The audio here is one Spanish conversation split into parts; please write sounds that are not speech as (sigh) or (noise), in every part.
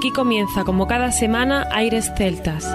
Aquí comienza, como cada semana, Aires Celtas.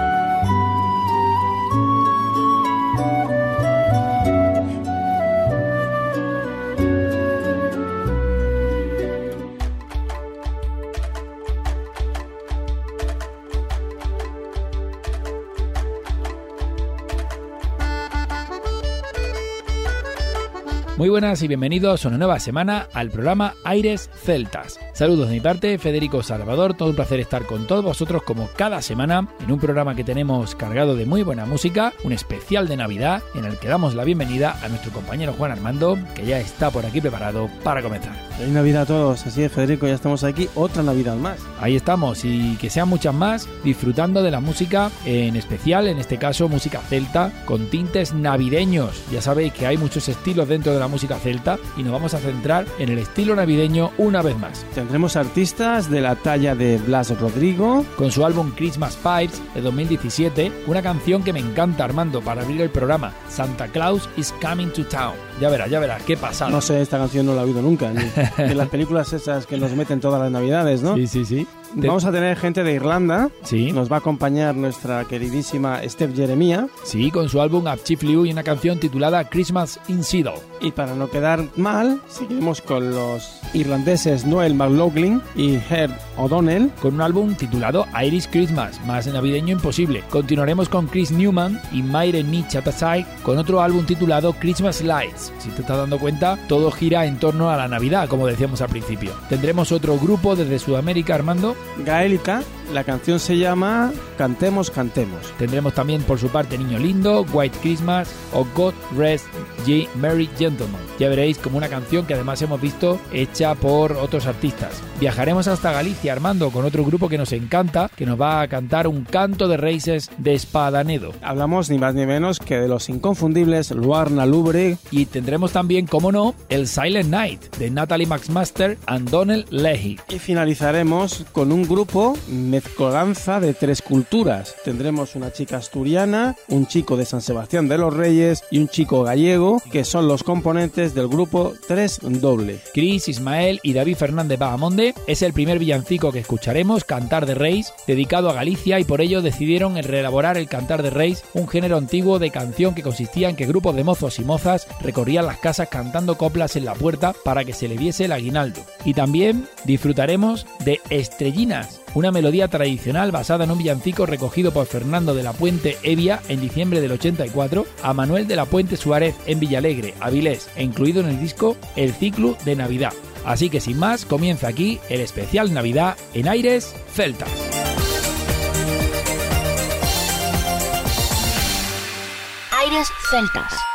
Muy buenas y bienvenidos a una nueva semana al programa Aires Celtas. Saludos de mi parte, Federico Salvador, todo un placer estar con todos vosotros como cada semana en un programa que tenemos cargado de muy buena música, un especial de Navidad en el que damos la bienvenida a nuestro compañero Juan Armando, que ya está por aquí preparado para comenzar. Feliz Navidad a todos, así es Federico, ya estamos aquí, otra Navidad más. Ahí estamos y que sean muchas más, disfrutando de la música en especial, en este caso música celta, con tintes navideños. Ya sabéis que hay muchos estilos dentro de la música celta y nos vamos a centrar en el estilo navideño una vez más. Tendremos artistas de la talla de Blas Rodrigo. Con su álbum Christmas Pipes de 2017, una canción que me encanta Armando para abrir el programa, Santa Claus is Coming to Town. Ya verás, ya verás, qué pasa. No sé, esta canción no la he oído nunca. Ni, (laughs) en las películas esas que nos meten todas las navidades, ¿no? Sí, sí, sí. Vamos a tener gente de Irlanda. Sí. Nos va a acompañar nuestra queridísima Steph Jeremia. Sí, con su álbum Chief Liu y una canción titulada Christmas in Seattle. Y para no quedar mal, seguimos con los irlandeses Noel McLaughlin y Herb O'Donnell. Con un álbum titulado Irish Christmas, más navideño imposible. Continuaremos con Chris Newman y Me Chatasai con otro álbum titulado Christmas Lights. Si te estás dando cuenta, todo gira en torno a la Navidad, como decíamos al principio. Tendremos otro grupo desde Sudamérica, Armando. Gaélica, la canción se llama Cantemos, Cantemos. Tendremos también por su parte Niño Lindo, White Christmas o God Rest Ye Merry Gentleman. Ya veréis como una canción que además hemos visto hecha por otros artistas. Viajaremos hasta Galicia, Armando, con otro grupo que nos encanta, que nos va a cantar un canto de raíces de Espadanedo. Hablamos ni más ni menos que de los inconfundibles Luarna Lubre. Y tendremos también, como no, el Silent Night de Natalie McMaster and Donnell Leahy. Y finalizaremos con un grupo mezcolanza de tres culturas. Tendremos una chica asturiana, un chico de San Sebastián de los Reyes y un chico gallego, que son los componentes del grupo Tres Doble. Chris, Ismael y David Fernández Bahamonde es el primer villancico que escucharemos, Cantar de Reis, dedicado a Galicia y por ello decidieron reelaborar el Cantar de Reis, un género antiguo de canción que consistía en que grupos de mozos y mozas recorrían las casas cantando coplas en la puerta para que se le viese el aguinaldo. Y también disfrutaremos de Estrellinas, una melodía tradicional basada en un villancico recogido por Fernando de la Puente Evia en diciembre del 84, a Manuel de la Puente Suárez en Villalegre, Avilés, e incluido en el disco El Ciclo de Navidad. Así que sin más, comienza aquí el especial Navidad en Aires Celtas. Aires Celtas.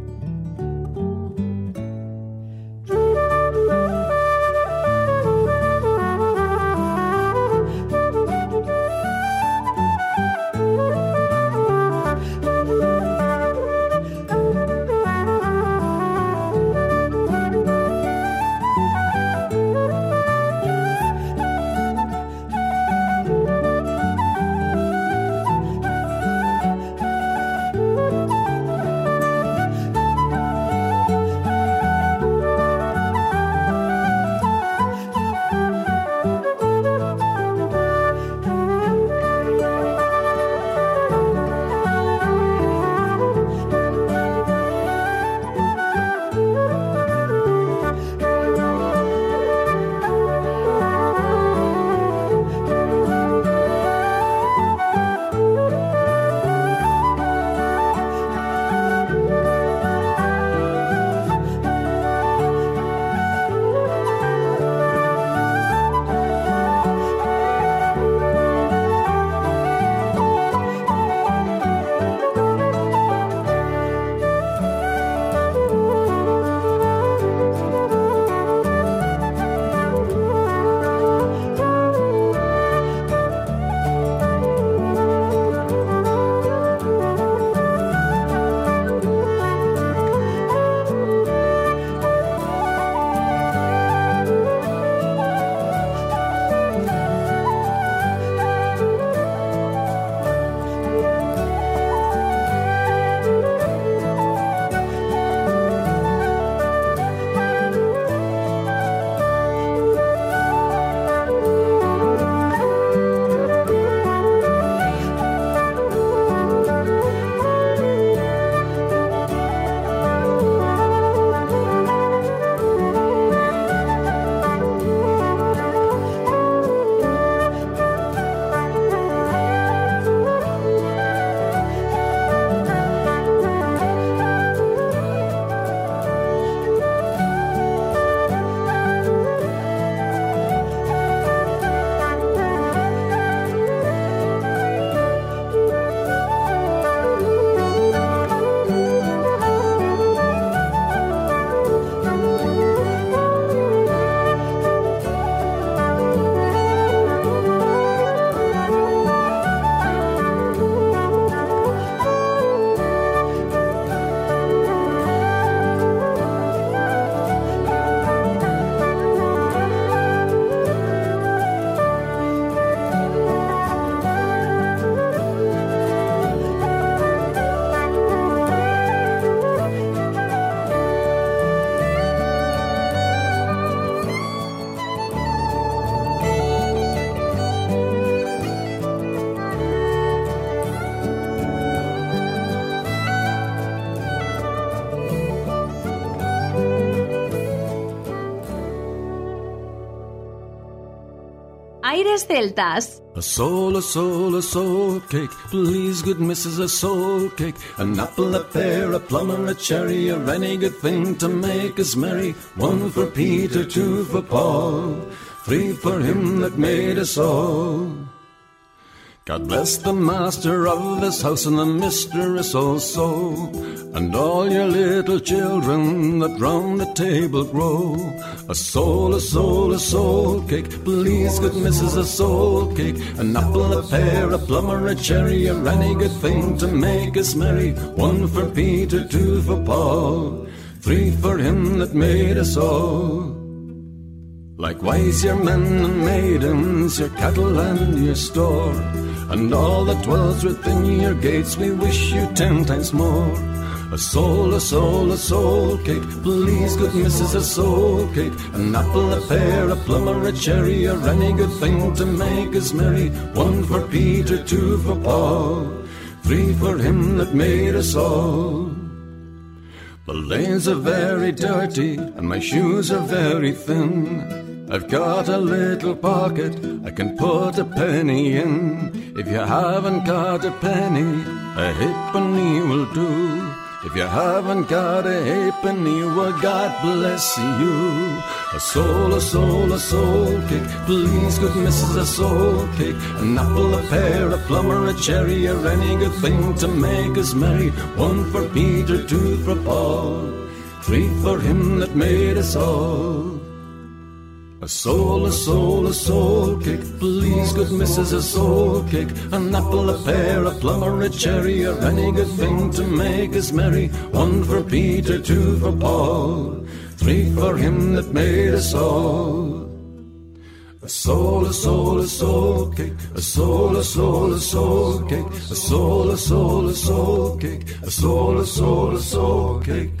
A soul, a soul, a soul cake. Please, good missus, a soul cake. An apple, a pear, a plum, or a cherry, or any good thing to make us merry. One for Peter, two for Paul, three for him that made us all. God bless the master of this house and the mistress also, and all your little children that round the table grow. A soul, a soul, a soul cake, please, good missus, a soul cake. An apple, a pear, a plum, or a cherry, or any good thing to make us merry. One for Peter, two for Paul, three for him that made us all. Likewise, your men and maidens, your cattle and your store, and all that dwells within your gates, we wish you ten times more. A soul, a soul, a soul cake, please, good missus, a soul cake. An apple, a pear, a plum, or a cherry, or any good thing to make us merry. One for Peter, two for Paul, three for him that made us all. The lanes are very dirty, and my shoes are very thin. I've got a little pocket I can put a penny in. If you haven't got a penny, a halfpenny will do. If you haven't got a halfpenny, well, God bless you. A soul, a soul, a soul cake. Please, good missus, a soul cake. An apple, a pear, a plum, or a cherry, or any good thing to make us merry. One for Peter, two for Paul, three for him that made us all. A soul, a soul, a soul cake. Please, good missus, a soul cake. An apple, a pear, a plum, or a cherry, or any good thing to make us merry. One for Peter, two for Paul, three for him that made us all. A soul, a soul, a soul cake. A soul, a soul, a soul cake. A soul, a soul, a soul cake. A soul, a soul, a soul cake.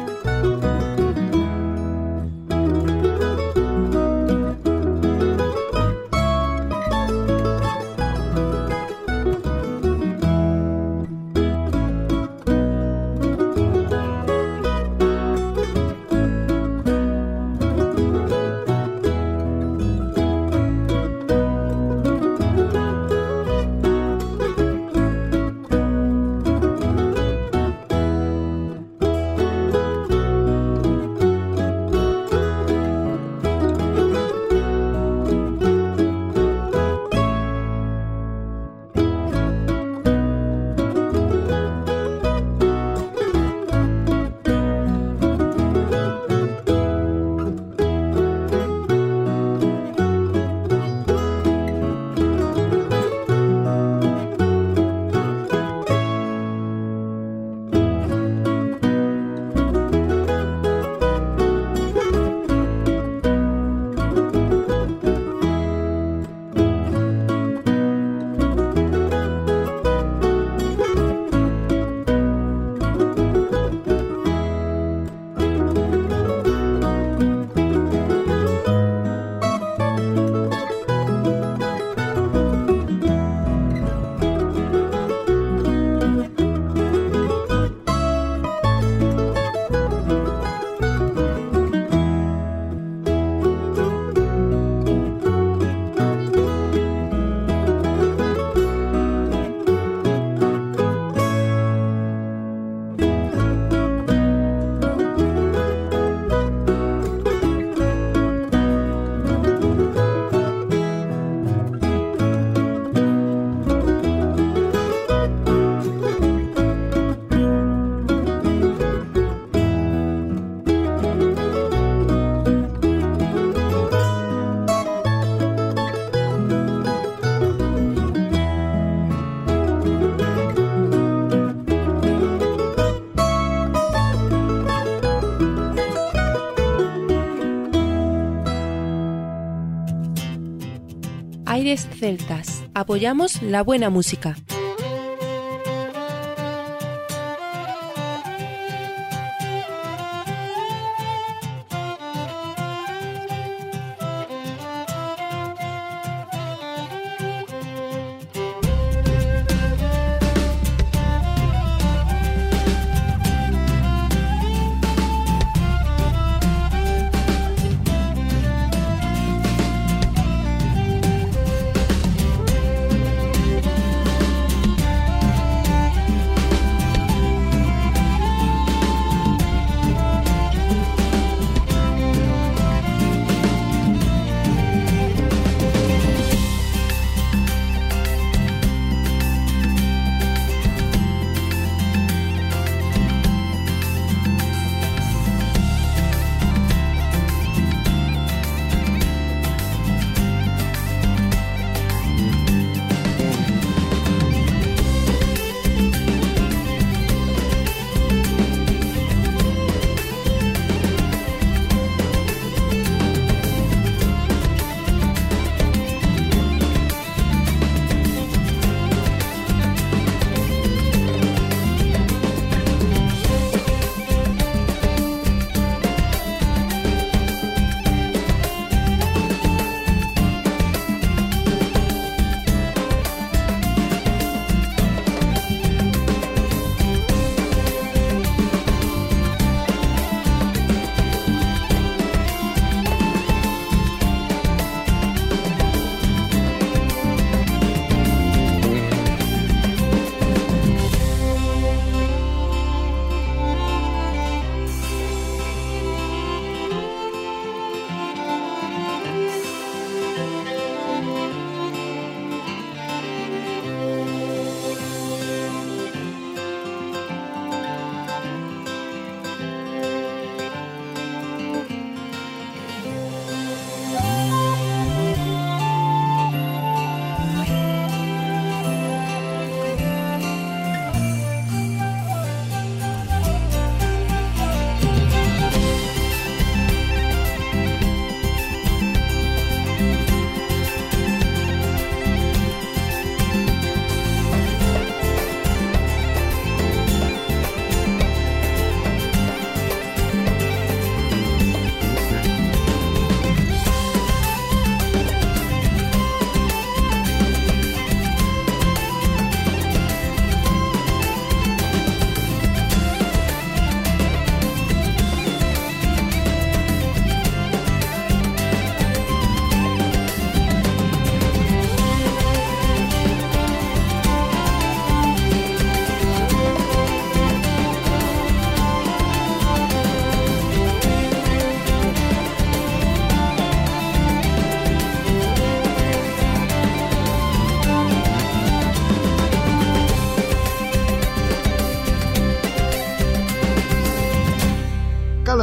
Celtas. Apoyamos la buena música.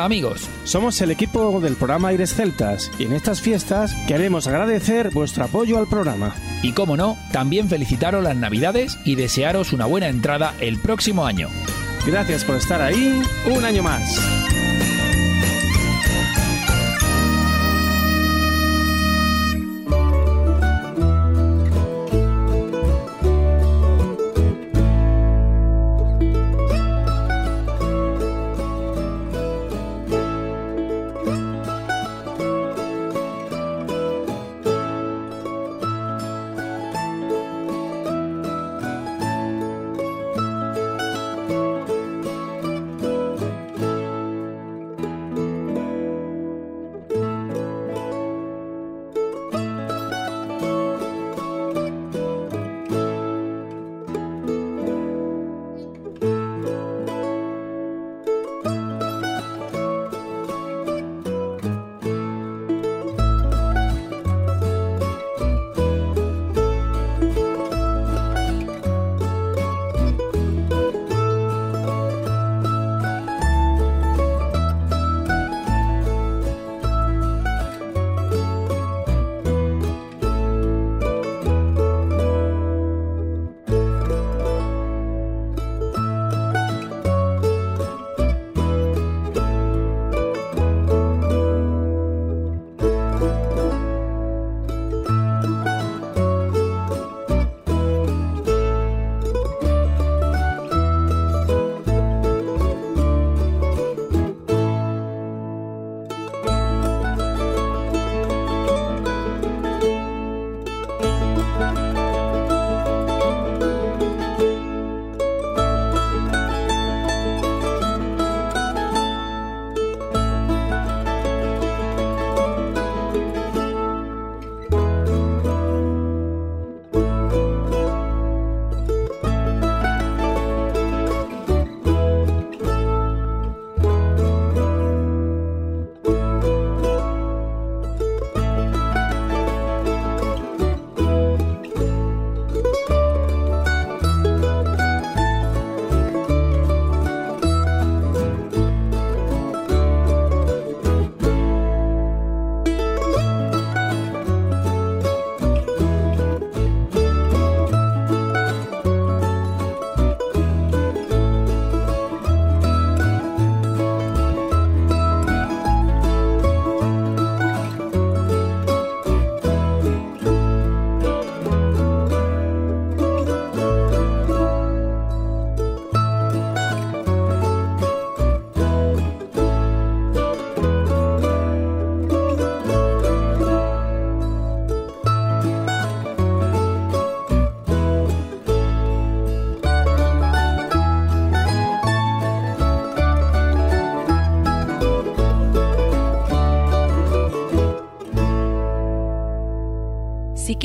Hola amigos, Somos el equipo del programa Aires Celtas y en estas fiestas queremos agradecer vuestro apoyo al programa. y como no, también felicitaros las navidades y desearos una buena entrada el próximo año. Gracias por estar ahí un año más.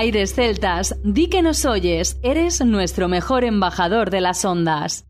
Aires Celtas, di que nos oyes, eres nuestro mejor embajador de las ondas.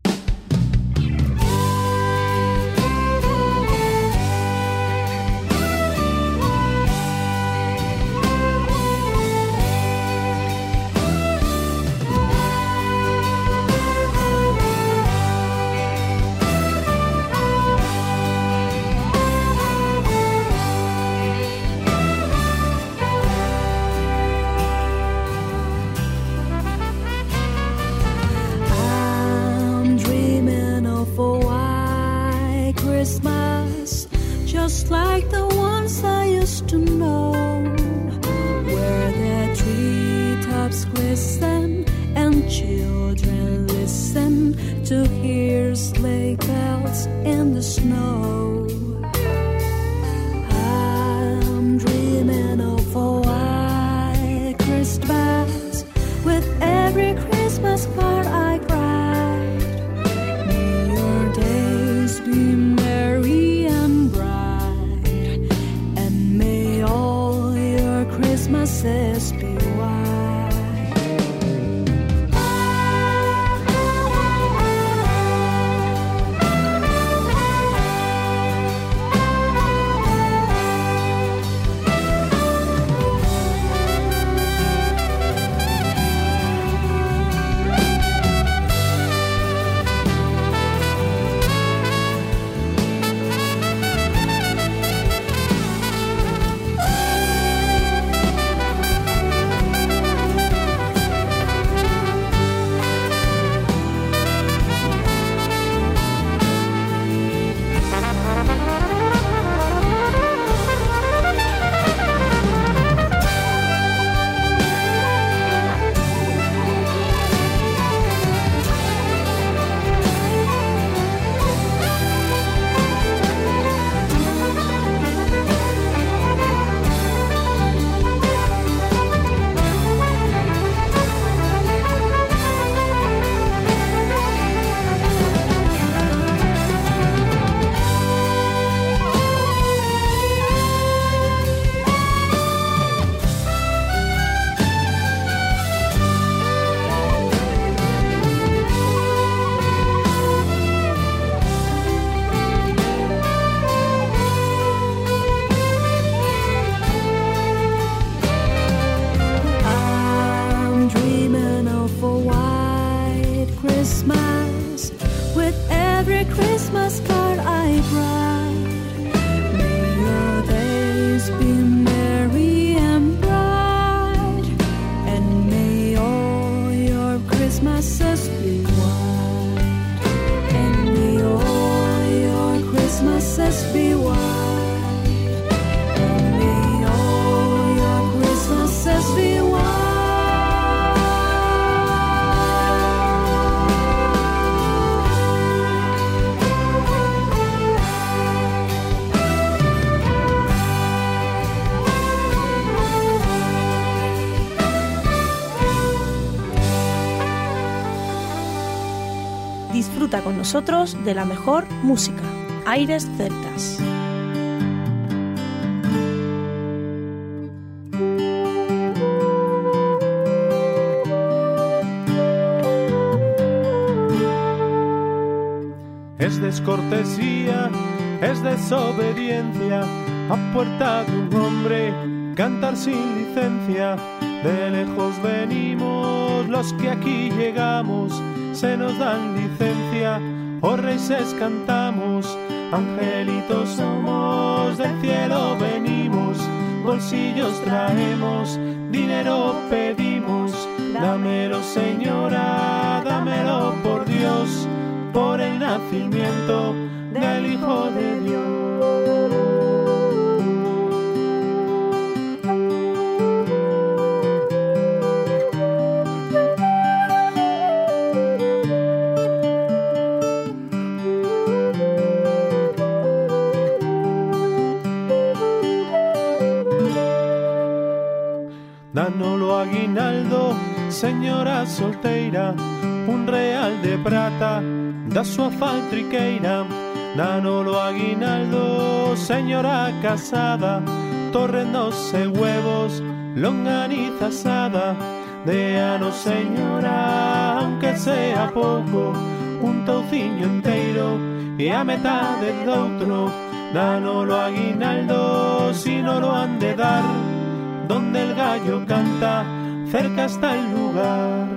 Con nosotros de la mejor música. Aires Celtas. Es descortesía, es desobediencia, a puerta de un hombre, cantar sin licencia. De lejos venimos los que aquí llegamos, se nos dan licencia, oh reyes cantamos, angelitos somos, del cielo venimos, bolsillos traemos, dinero pedimos, dámelo señora, dámelo por Dios, por el nacimiento del Hijo de Dios. Señora solteira, un real de prata da súa faltriqueira. Danolo aguinaldo, señora casada, torrendos e huevos, longaniza asada. De ano, señora, aunque sea pouco, un touciño enteiro e a metade doutro. Danolo aguinaldo, si no lo han de dar, donde el gallo canta, cerca está el lugar.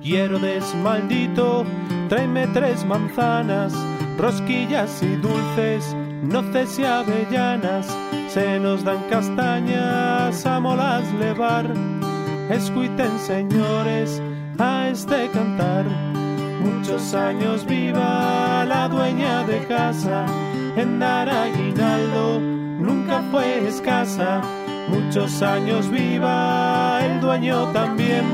Hierodes maldito, tráeme tres manzanas, rosquillas y dulces, noces y avellanas, se nos dan castañas, a molas levar. Escuiten, señores, a este cantar. Muchos años viva la dueña de casa, en dar aguinaldo nunca fue escasa. Muchos años viva el dueño también.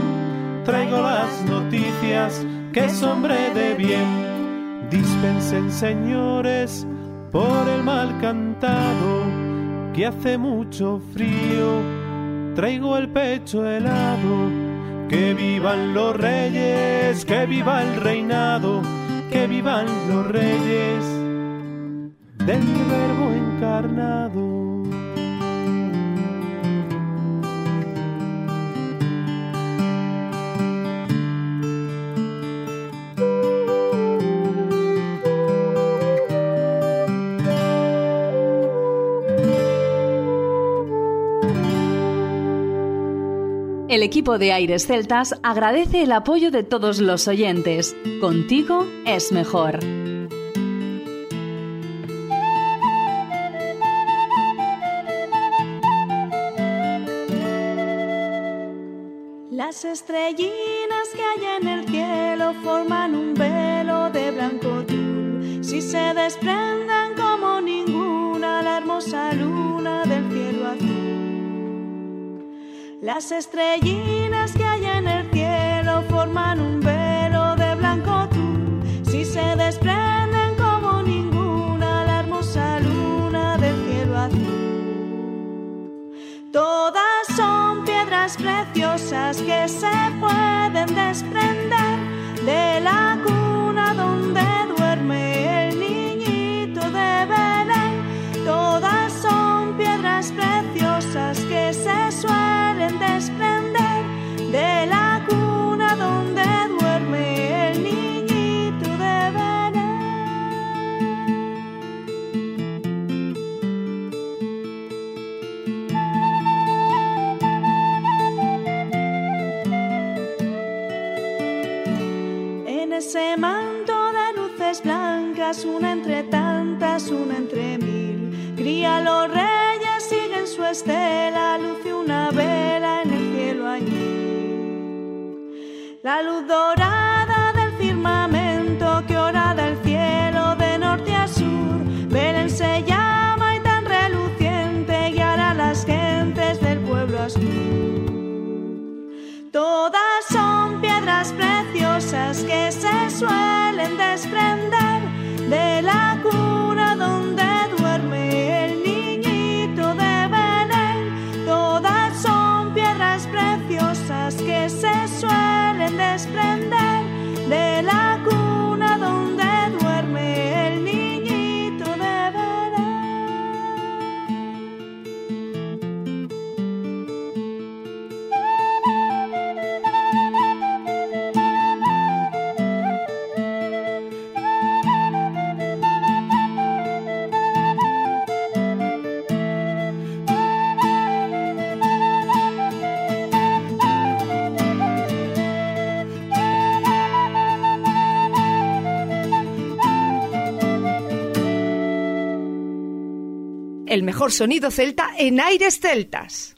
Traigo las noticias que es hombre de bien. Dispensen, señores, por el mal cantado, que hace mucho frío. Traigo el pecho helado. Que vivan los reyes, que viva el reinado, que vivan los reyes del verbo encarnado. Equipo de Aires Celtas agradece el apoyo de todos los oyentes. Contigo es mejor. Las estrellinas que hay en el cielo forman un velo de blanco tul. Si se desprenden como ninguna la hermosa luna del cielo. Las estrellinas que hay en el cielo forman un velo de blanco tul. Si se desprenden como ninguna la hermosa luna del cielo azul. Todas son piedras preciosas que se pueden desprender de la una entre tantas, una entre mil. Cría los reyes, siguen su estela, luce una vela en el cielo añil. La luz dorada del firmamento que ora del cielo de norte a sur, Belén se llama y tan reluciente guiará a las gentes del pueblo azul. Todas son piedras preciosas que se suelen desprender. express. Mejor sonido celta en aires celtas.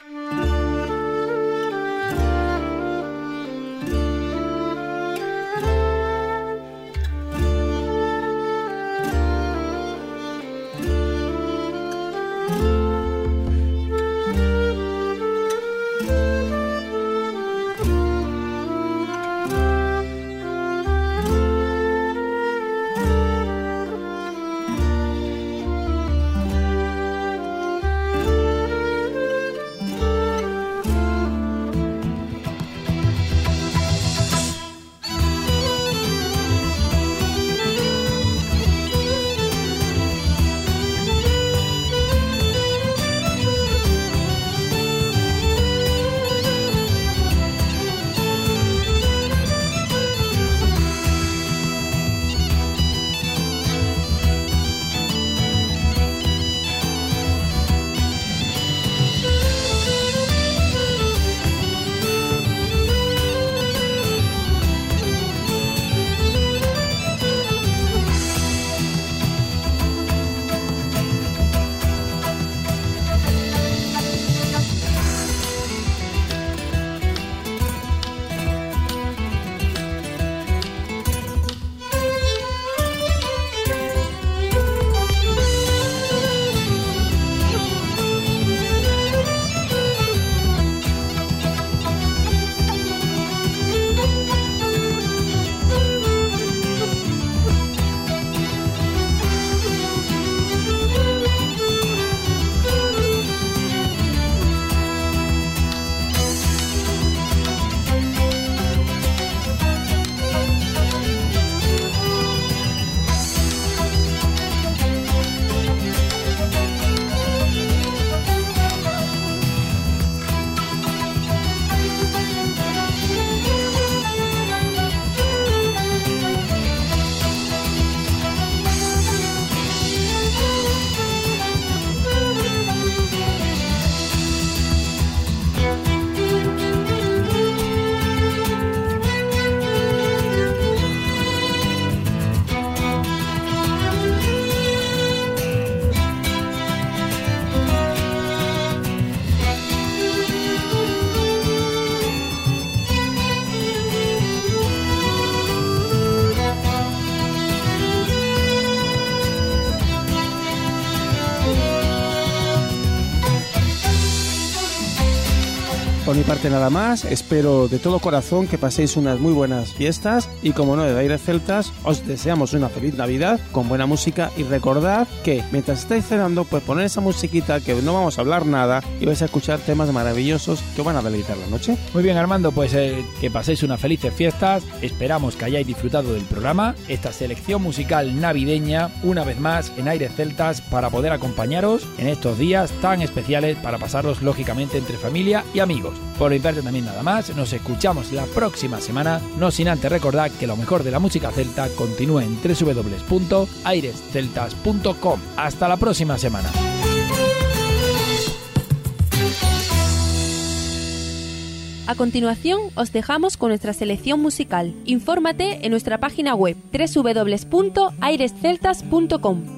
Parte nada más, espero de todo corazón que paséis unas muy buenas fiestas y como no de Aires Celtas, os deseamos una feliz Navidad con buena música y recordad que mientras estáis cenando pues poner esa musiquita que no vamos a hablar nada y vais a escuchar temas maravillosos que van a deleitar la noche. Muy bien Armando, pues eh, que paséis unas felices fiestas, esperamos que hayáis disfrutado del programa, esta selección musical navideña, una vez más en Aires Celtas para poder acompañaros en estos días tan especiales para pasarlos lógicamente entre familia y amigos. Por mi parte también nada más, nos escuchamos la próxima semana, no sin antes recordar que lo mejor de la música celta continúa en www.airesceltas.com. Hasta la próxima semana. A continuación, os dejamos con nuestra selección musical. Infórmate en nuestra página web www.airesceltas.com.